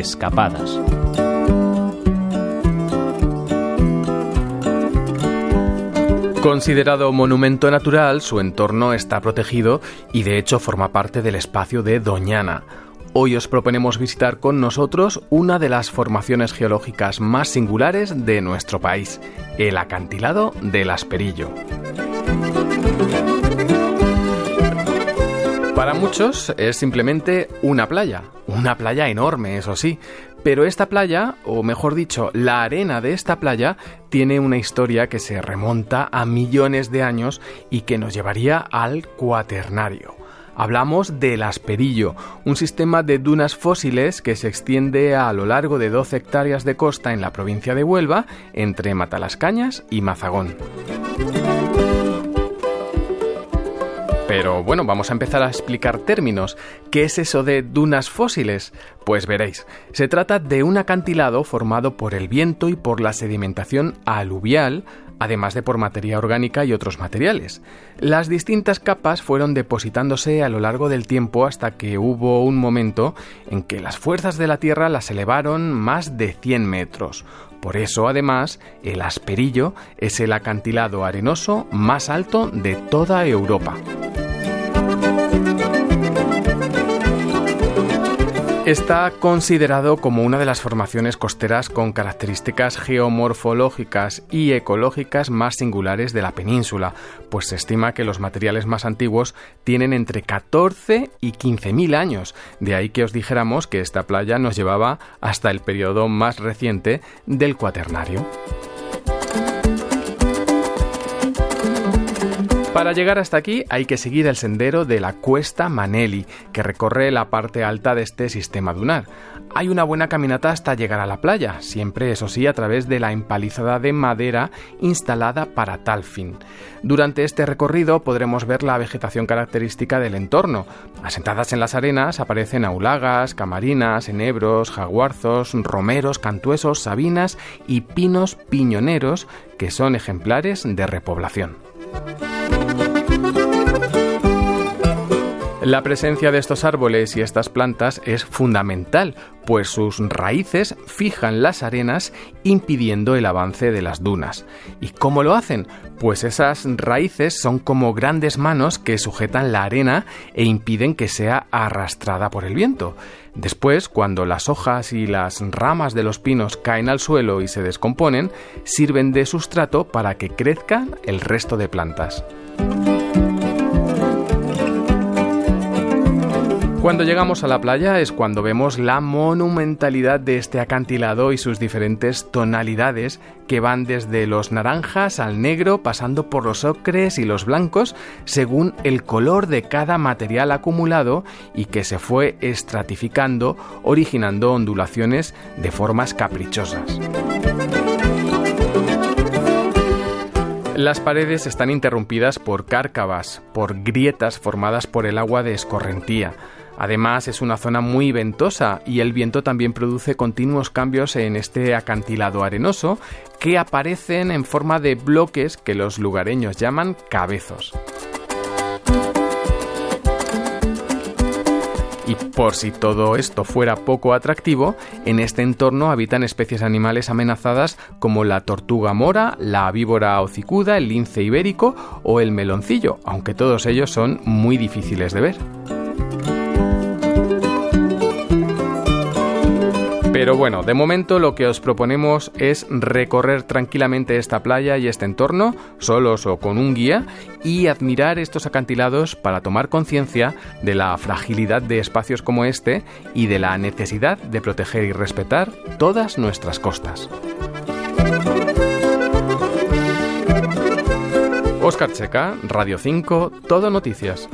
Escapadas. Considerado monumento natural, su entorno está protegido y de hecho forma parte del espacio de Doñana. Hoy os proponemos visitar con nosotros una de las formaciones geológicas más singulares de nuestro país, el acantilado del Asperillo. Para muchos es simplemente una playa, una playa enorme, eso sí, pero esta playa, o mejor dicho, la arena de esta playa, tiene una historia que se remonta a millones de años y que nos llevaría al cuaternario. Hablamos del Asperillo, un sistema de dunas fósiles que se extiende a lo largo de 12 hectáreas de costa en la provincia de Huelva, entre Matalascañas y Mazagón. Pero bueno, vamos a empezar a explicar términos. ¿Qué es eso de dunas fósiles? Pues veréis, se trata de un acantilado formado por el viento y por la sedimentación aluvial, además de por materia orgánica y otros materiales. Las distintas capas fueron depositándose a lo largo del tiempo hasta que hubo un momento en que las fuerzas de la Tierra las elevaron más de 100 metros. Por eso, además, el Asperillo es el acantilado arenoso más alto de toda Europa. Está considerado como una de las formaciones costeras con características geomorfológicas y ecológicas más singulares de la península, pues se estima que los materiales más antiguos tienen entre 14 y 15.000 años, de ahí que os dijéramos que esta playa nos llevaba hasta el periodo más reciente del cuaternario. Para llegar hasta aquí hay que seguir el sendero de la Cuesta Maneli, que recorre la parte alta de este sistema dunar. Hay una buena caminata hasta llegar a la playa, siempre eso sí a través de la empalizada de madera instalada para tal fin. Durante este recorrido podremos ver la vegetación característica del entorno. Asentadas en las arenas aparecen aulagas, camarinas, enebros, jaguarzos, romeros, cantuesos, sabinas y pinos piñoneros que son ejemplares de repoblación. La presencia de estos árboles y estas plantas es fundamental, pues sus raíces fijan las arenas impidiendo el avance de las dunas. ¿Y cómo lo hacen? Pues esas raíces son como grandes manos que sujetan la arena e impiden que sea arrastrada por el viento. Después, cuando las hojas y las ramas de los pinos caen al suelo y se descomponen, sirven de sustrato para que crezcan el resto de plantas. Cuando llegamos a la playa es cuando vemos la monumentalidad de este acantilado y sus diferentes tonalidades que van desde los naranjas al negro pasando por los ocres y los blancos según el color de cada material acumulado y que se fue estratificando originando ondulaciones de formas caprichosas. Las paredes están interrumpidas por cárcavas, por grietas formadas por el agua de escorrentía. Además es una zona muy ventosa y el viento también produce continuos cambios en este acantilado arenoso que aparecen en forma de bloques que los lugareños llaman cabezos. Y por si todo esto fuera poco atractivo, en este entorno habitan especies animales amenazadas como la tortuga mora, la víbora hocicuda, el lince ibérico o el meloncillo, aunque todos ellos son muy difíciles de ver. Pero bueno, de momento lo que os proponemos es recorrer tranquilamente esta playa y este entorno, solos o con un guía, y admirar estos acantilados para tomar conciencia de la fragilidad de espacios como este y de la necesidad de proteger y respetar todas nuestras costas. Oscar Checa, Radio 5, Todo Noticias.